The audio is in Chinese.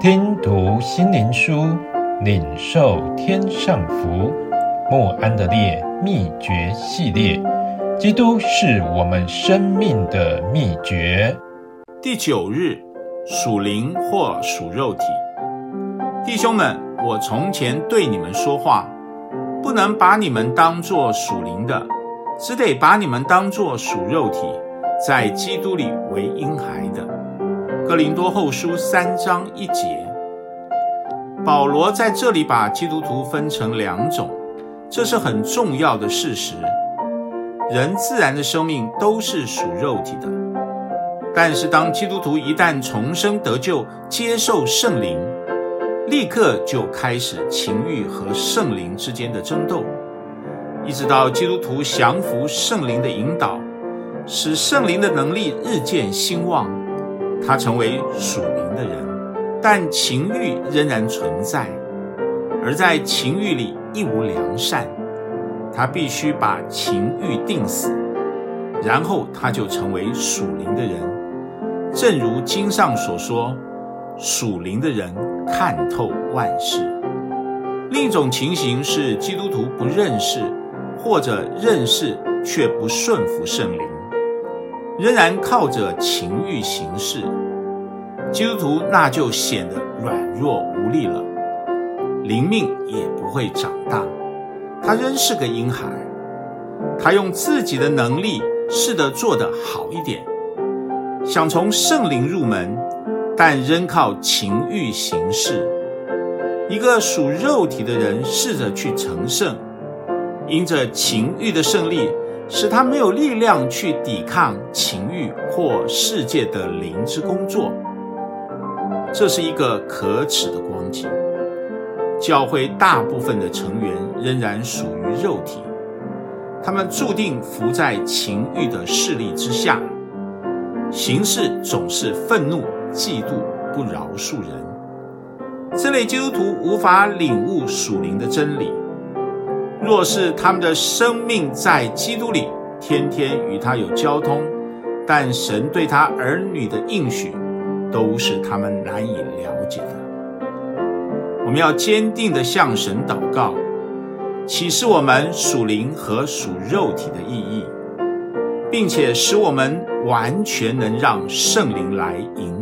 听读心灵书，领受天上福。莫安的烈秘诀系列，基督是我们生命的秘诀。第九日，属灵或属肉体。弟兄们，我从前对你们说话，不能把你们当作属灵的，只得把你们当作属肉体，在基督里为婴孩的。哥林多后书三章一节。保罗在这里把基督徒分成两种。这是很重要的事实。人自然的生命都是属肉体的，但是当基督徒一旦重生得救，接受圣灵，立刻就开始情欲和圣灵之间的争斗，一直到基督徒降服圣灵的引导，使圣灵的能力日渐兴旺，他成为属灵的人，但情欲仍然存在，而在情欲里。一无良善，他必须把情欲定死，然后他就成为属灵的人。正如经上所说，属灵的人看透万事。另一种情形是基督徒不认识，或者认识却不顺服圣灵，仍然靠着情欲行事。基督徒那就显得软弱无力了。灵命也不会长大，他仍是个婴孩。他用自己的能力试着做得好一点，想从圣灵入门，但仍靠情欲行事。一个属肉体的人试着去成圣，因着情欲的胜利，使他没有力量去抵抗情欲或世界的灵之工作。这是一个可耻的光景。教会大部分的成员仍然属于肉体，他们注定伏在情欲的势力之下，行事总是愤怒、嫉妒、不饶恕人。这类基督徒无法领悟属灵的真理。若是他们的生命在基督里，天天与他有交通，但神对他儿女的应许，都是他们难以了解的。我们要坚定地向神祷告，启示我们属灵和属肉体的意义，并且使我们完全能让圣灵来引。